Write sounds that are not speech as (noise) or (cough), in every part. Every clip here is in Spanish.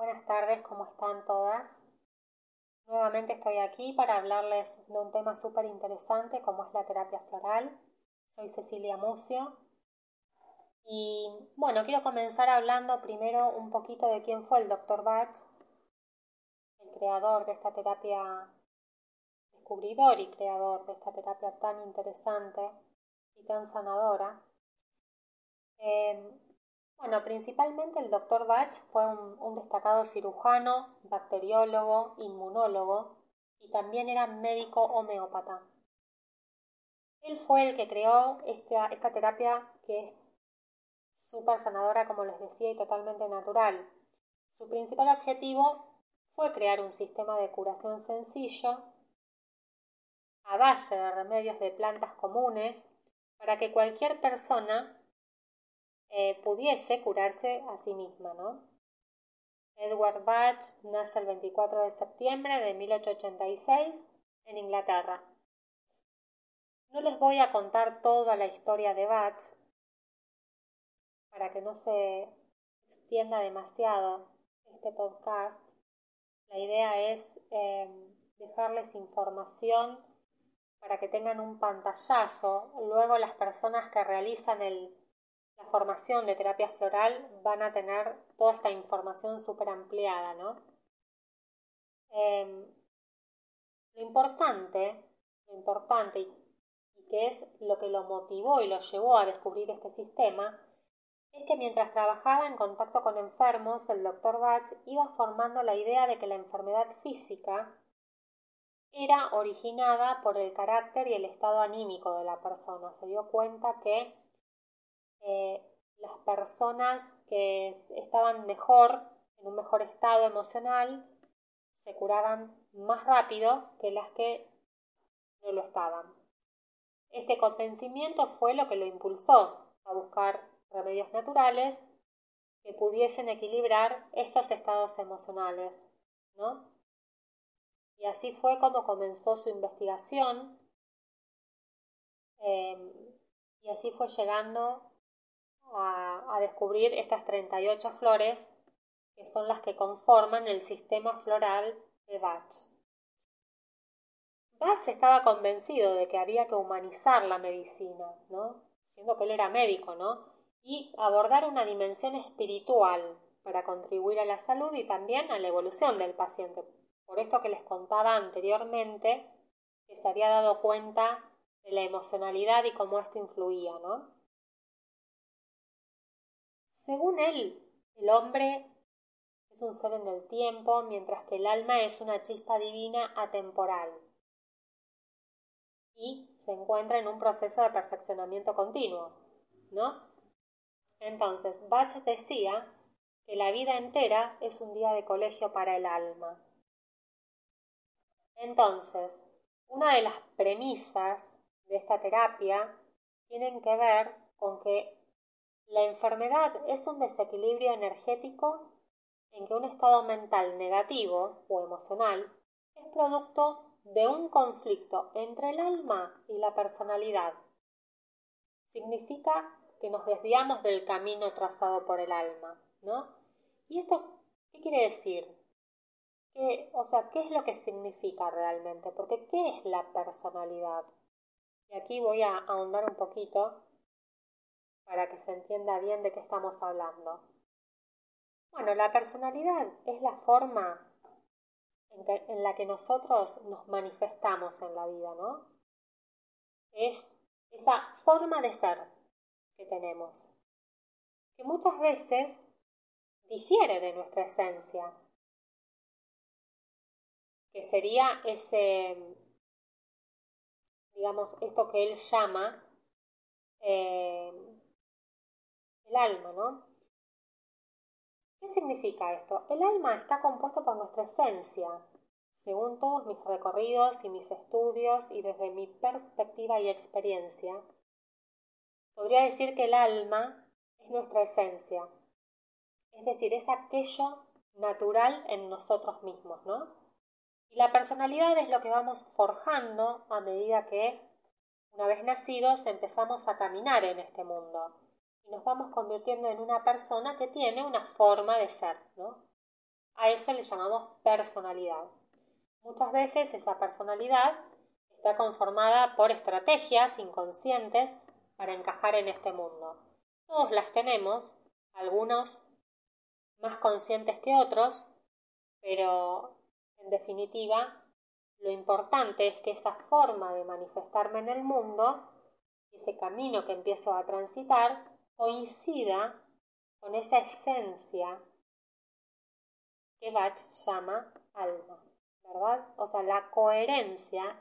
Buenas tardes, ¿cómo están todas? Nuevamente estoy aquí para hablarles de un tema súper interesante como es la terapia floral. Soy Cecilia Mucio y bueno, quiero comenzar hablando primero un poquito de quién fue el Dr. Bach, el creador de esta terapia, descubridor y creador de esta terapia tan interesante y tan sanadora. Eh, bueno, principalmente el doctor Bach fue un, destacado cirujano, bacteriólogo, inmunólogo y también era médico homeópata. Él fue el que creó esta, esta terapia que es súper sanadora, como les decía, y totalmente natural. Su principal objetivo fue crear un sistema de curación sencillo a base de remedios de plantas comunes para que cualquier persona eh, pudiese curarse a sí misma, ¿no? Edward Bach nace el 24 de septiembre de 1886 en Inglaterra. No les voy a contar toda la historia de Bach para que no se extienda demasiado este podcast. La idea es em, dejarles información para que tengan un pantallazo. Luego las personas que realizan el la formación de terapia floral van a tener toda esta información súper ampliada, ¿no? Em, lo importante, lo importante y, que es lo que lo motivó y lo llevó a descubrir este sistema, es que mientras trabajaba en contacto con enfermos, el doctor Bach iba formando la idea de que la enfermedad física era originada por el carácter y el estado anímico de la persona. Se dio cuenta que eh, las personas que estaban mejor, en un mejor estado emocional, se curaban más rápido que las que no lo estaban. Este convencimiento fue lo que lo impulsó a buscar remedios naturales que pudiesen equilibrar estos estados emocionales, ¿no? Y así fue como comenzó su investigación eh, y así fue llegando a, descubrir estas 38 flores que son las que conforman el sistema floral de Bach. Bach estaba convencido de que había que humanizar la medicina, ¿no? siendo que él era médico, ¿no? y abordar una dimensión espiritual para contribuir a la salud y también a la evolución del paciente. Por esto que les contaba anteriormente, que se había dado cuenta de la emocionalidad y cómo esto influía, ¿no? Según él, el hombre es un ser en el tiempo, mientras que el alma es una chispa divina atemporal y se encuentra en un proceso de perfeccionamiento continuo, ¿no? Entonces, Bach decía que la vida entera es un día de colegio para el alma. Entonces, una de las premisas de esta terapia tienen que ver con que la enfermedad es un desequilibrio energético en que un estado mental negativo o emocional es producto de un conflicto entre el alma y la personalidad. Significa que nos desviamos del camino trazado por el alma, ¿no? ¿Y esto qué quiere decir? o sea, ¿qué es lo que significa realmente? Porque ¿qué es la personalidad? Y aquí voy a ahondar un poquito para que se entienda bien de qué estamos hablando. Bueno, la personalidad es la forma en, la que nosotros nos manifestamos en la vida, ¿no? Es esa forma de ser que tenemos, que muchas veces difiere de nuestra esencia, que sería ese, digamos, esto que él llama eh, el alma, ¿no? ¿Qué significa esto? El alma está compuesto por nuestra esencia. Según todos mis recorridos y mis estudios y desde mi perspectiva y experiencia, podría decir que el alma es nuestra esencia. Es decir, es aquello natural en nosotros mismos, ¿no? Y la personalidad es lo que vamos forjando a medida que, una vez nacidos, empezamos a caminar en este mundo nos vamos convirtiendo en una persona que tiene una forma de ser, ¿no? A eso le llamamos personalidad. Muchas veces esa personalidad está conformada por estrategias inconscientes para encajar en este mundo. Todos las tenemos, algunos más conscientes que otros, pero en definitiva lo importante es que esa forma de manifestarme en el mundo, ese camino que empiezo a transitar, coincida con esa esencia que Bach llama alma, ¿verdad? O sea, la coherencia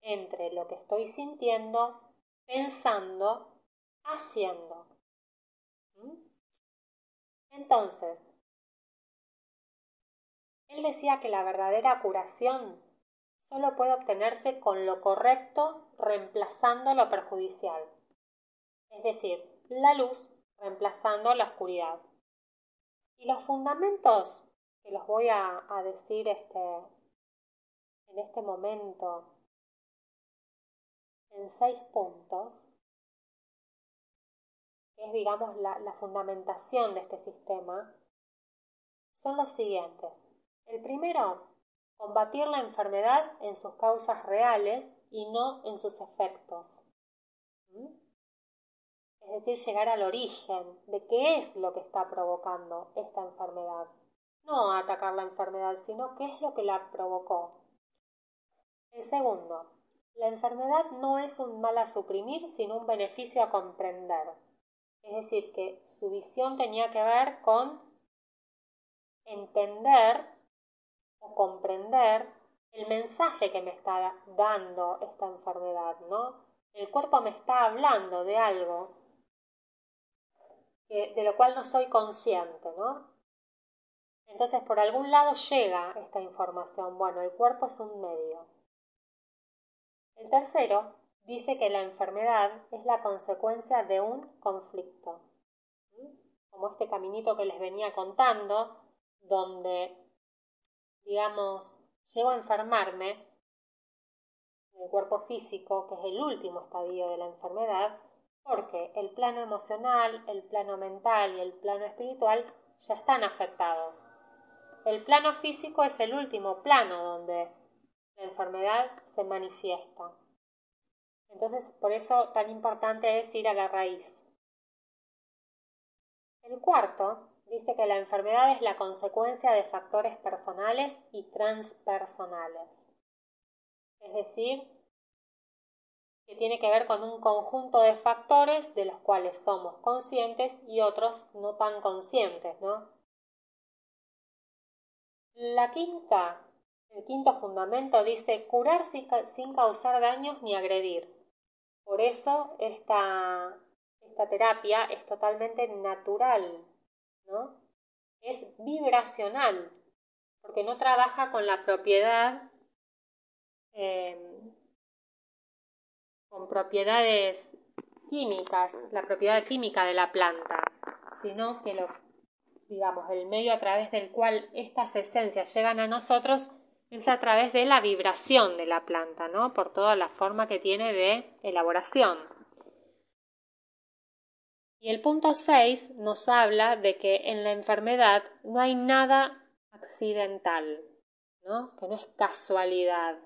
entre lo que estoy sintiendo, pensando, haciendo. ¿Mm? Entonces, él decía que la verdadera curación solo puede obtenerse con lo correcto reemplazando lo perjudicial. Es decir, la luz reemplazando la oscuridad. Y los fundamentos que los voy a, decir este, en este momento en seis puntos, que es digamos la, la fundamentación de este sistema, son los siguientes. El primero, combatir la enfermedad en sus causas reales y no en sus efectos. ¿Mm? Es decir, llegar al origen de qué es lo que está provocando esta enfermedad. No atacar la enfermedad, sino qué es lo que la provocó. El segundo, la enfermedad no es un mal a suprimir, sino un beneficio a comprender. Es decir, que su visión tenía que ver con entender o comprender el mensaje que me está dando esta enfermedad, ¿no? El cuerpo me está hablando de algo de lo cual no soy consciente, ¿no? Entonces, por algún lado llega esta información. Bueno, el cuerpo es un medio. El tercero dice que la enfermedad es la consecuencia de un conflicto. Como este caminito que les venía contando, donde, digamos, llego a enfermarme en el cuerpo físico, que es el último estadio de la enfermedad, porque el plano emocional, el plano mental y el plano espiritual ya están afectados. El plano físico es el último plano donde la enfermedad se manifiesta. Entonces, por eso tan importante es ir a la raíz. El cuarto dice que la enfermedad es la consecuencia de factores personales y transpersonales. Es decir, que tiene que ver con un conjunto de factores de los cuales somos conscientes y otros no tan conscientes, ¿no? La quinta el quinto fundamento dice curar sin, causar daños ni agredir. Por eso esta, esta terapia es totalmente natural, ¿no? Es vibracional, porque no trabaja con la propiedad, em, con propiedades químicas, la propiedad química de la planta, sino que lo, digamos, el medio a través del cual estas esencias llegan a nosotros es a través de la vibración de la planta, ¿no? Por toda la forma que tiene de elaboración. Y el punto 6 nos habla de que en la enfermedad no hay nada accidental, ¿no? Que no es casualidad,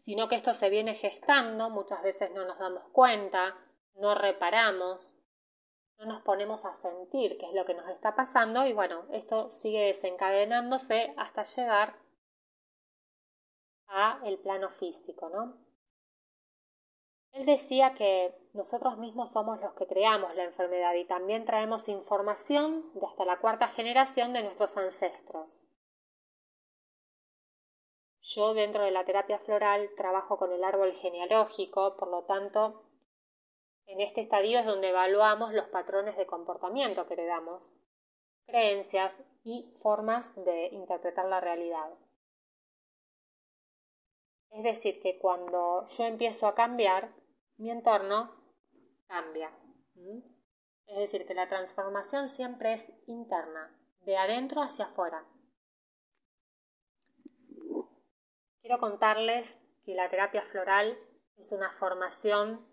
sino que esto se viene gestando, muchas veces no nos damos cuenta, no reparamos, no nos ponemos a sentir qué es lo que nos está pasando y bueno, esto sigue desencadenándose hasta llegar a el plano físico, ¿no? Él decía que nosotros mismos somos los que creamos la enfermedad y también traemos información de hasta la cuarta generación de nuestros ancestros. Yo dentro de la terapia floral trabajo con el árbol genealógico, por lo tanto en este estadio es donde evaluamos los patrones de comportamiento que heredamos, creencias y formas de interpretar la realidad. Es decir, que cuando yo empiezo a cambiar, mi entorno cambia. Es decir, que la transformación siempre es interna, de adentro hacia afuera. Quiero contarles que la terapia floral es una formación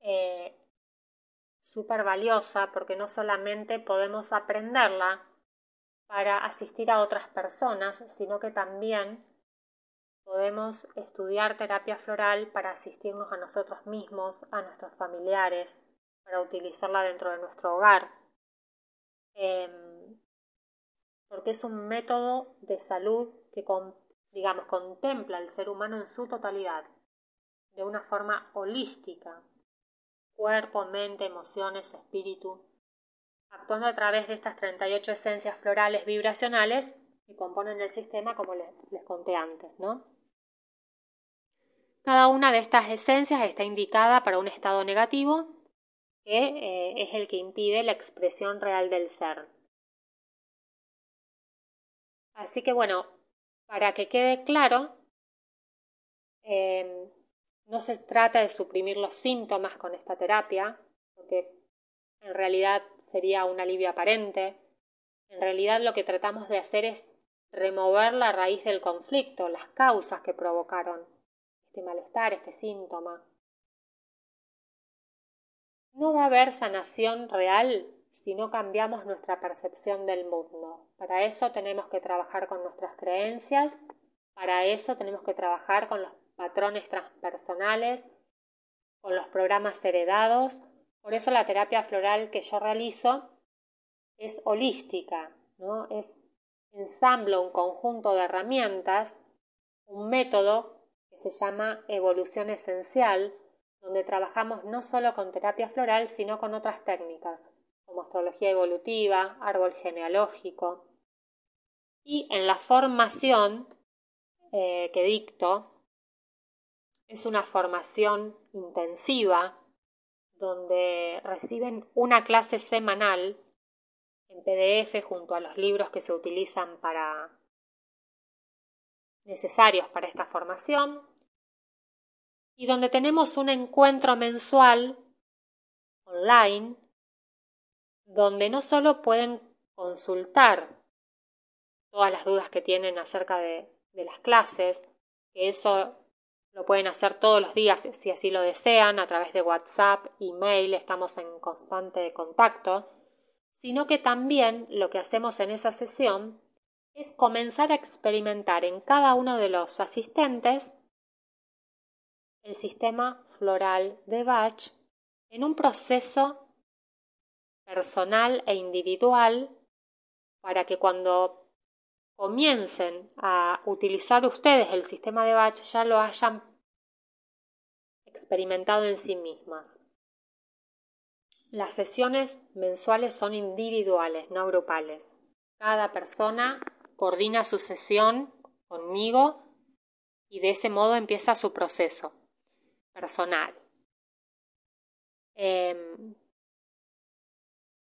eh, súper valiosa porque no solamente podemos aprenderla para asistir a otras personas, sino que también podemos estudiar terapia floral para asistirnos a nosotros mismos, a nuestros familiares, para utilizarla dentro de nuestro hogar. Em, porque es un método de salud que, digamos, contempla al ser humano en su totalidad, de una forma holística, cuerpo, mente, emociones, espíritu, actuando a través de estas 38 esencias florales vibracionales que componen el sistema, como les, conté antes, ¿no? Cada una de estas esencias está indicada para un estado negativo, que eh, es el que impide la expresión real del ser. Así que bueno, para que quede claro, eh, no se trata de suprimir los síntomas con esta terapia, porque en realidad sería un alivio aparente. En realidad lo que tratamos de hacer es remover la raíz del conflicto, las causas que provocaron este malestar, este síntoma. No va a haber sanación real si no cambiamos nuestra percepción del mundo. Para eso tenemos que trabajar con nuestras creencias, para eso tenemos que trabajar con los patrones transpersonales, con los programas heredados, por eso la terapia floral que yo realizo es holística, ¿no? Es ensamblo un conjunto de herramientas, un método que se llama evolución esencial, donde trabajamos no solo con terapia floral, sino con otras técnicas, como astrología evolutiva, árbol genealógico. Y en la formación eh, que dicto, es una formación intensiva donde reciben una clase semanal en PDF junto a los libros que se utilizan para necesarios para esta formación y donde tenemos un encuentro mensual online donde no solo pueden consultar todas las dudas que tienen acerca de, las clases, que eso lo pueden hacer todos los días si así lo desean, a través de WhatsApp, email, estamos en constante contacto, sino que también lo que hacemos en esa sesión es comenzar a experimentar en cada uno de los asistentes el sistema floral de Bach en un proceso personal e individual para que cuando comiencen a utilizar ustedes el sistema de batch ya lo hayan experimentado en sí mismas. Las sesiones mensuales son individuales, no grupales. Cada persona coordina su sesión conmigo y de ese modo empieza su proceso personal. Em,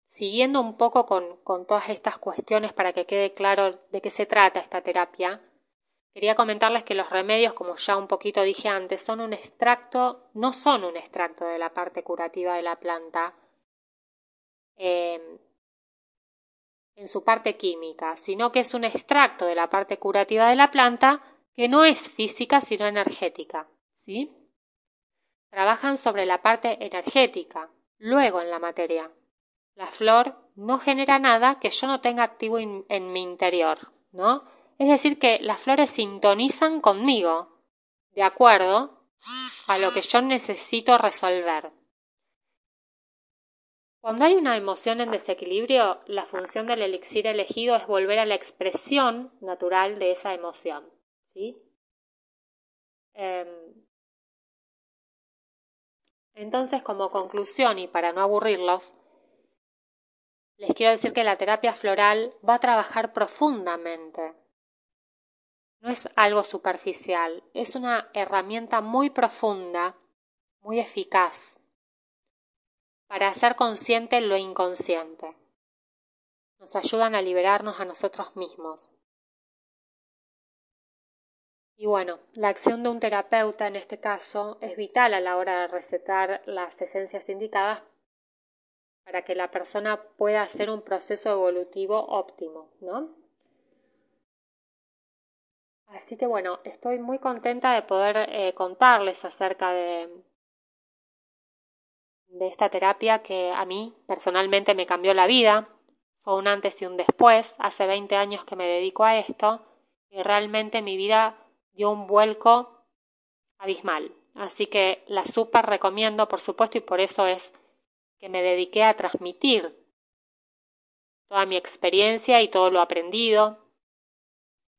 siguiendo un poco con, todas estas cuestiones para que quede claro de qué se trata esta terapia, quería comentarles que los remedios, como ya un poquito dije antes, son un extracto, no son un extracto de la parte curativa de la planta eh, en su parte química, sino que es un extracto de la parte curativa de la planta que no es física sino energética. ¿sí? Trabajan sobre la parte energética, luego en la materia. La flor no genera nada que yo no tenga activo en mi interior, ¿no? Es decir, que las flores sintonizan conmigo, de acuerdo a lo que yo necesito resolver. Cuando hay una emoción en desequilibrio, la función del elixir elegido es volver a la expresión natural de esa emoción. ¿sí? Em, entonces, como conclusión y para no aburrirlos, les quiero decir que la terapia floral va a trabajar profundamente. No es algo superficial, es una herramienta muy profunda, muy eficaz, para hacer consciente lo inconsciente. Nos ayudan a liberarnos a nosotros mismos. Y bueno, la acción de un terapeuta en este caso es vital a la hora de recetar las esencias indicadas para que la persona pueda hacer un proceso evolutivo óptimo, ¿no? Así que bueno, estoy muy contenta de poder eh, contarles acerca de, de esta terapia que a mí personalmente me cambió la vida. Fue un antes y un después. Hace 20 años que me dedico a esto y realmente mi vida dio un vuelco abismal. Así que la súper recomiendo, por supuesto, y por eso es que me dediqué a transmitir toda mi experiencia y todo lo aprendido.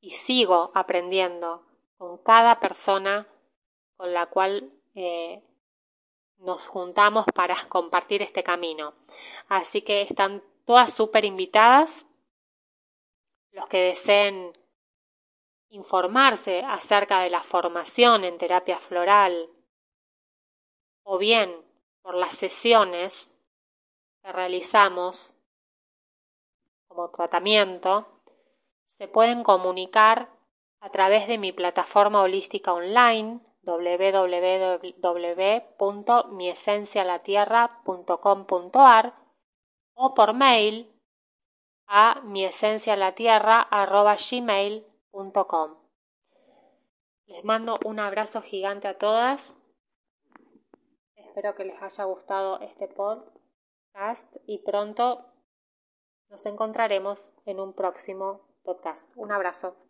Y sigo aprendiendo con cada persona con la cual eh, nos juntamos para (laughs) compartir este camino. Así que están todas súper invitadas. Los que deseen informarse acerca de la formación en terapia floral o bien por las sesiones que realizamos como tratamiento, se pueden comunicar a través de mi plataforma holística online www.miesencialatierra.com.ar o por mail a miesencialatierra.gmail.com Les mando un abrazo gigante a todas. Espero que les haya gustado este podcast y pronto nos encontraremos en un próximo podcast. Un abrazo.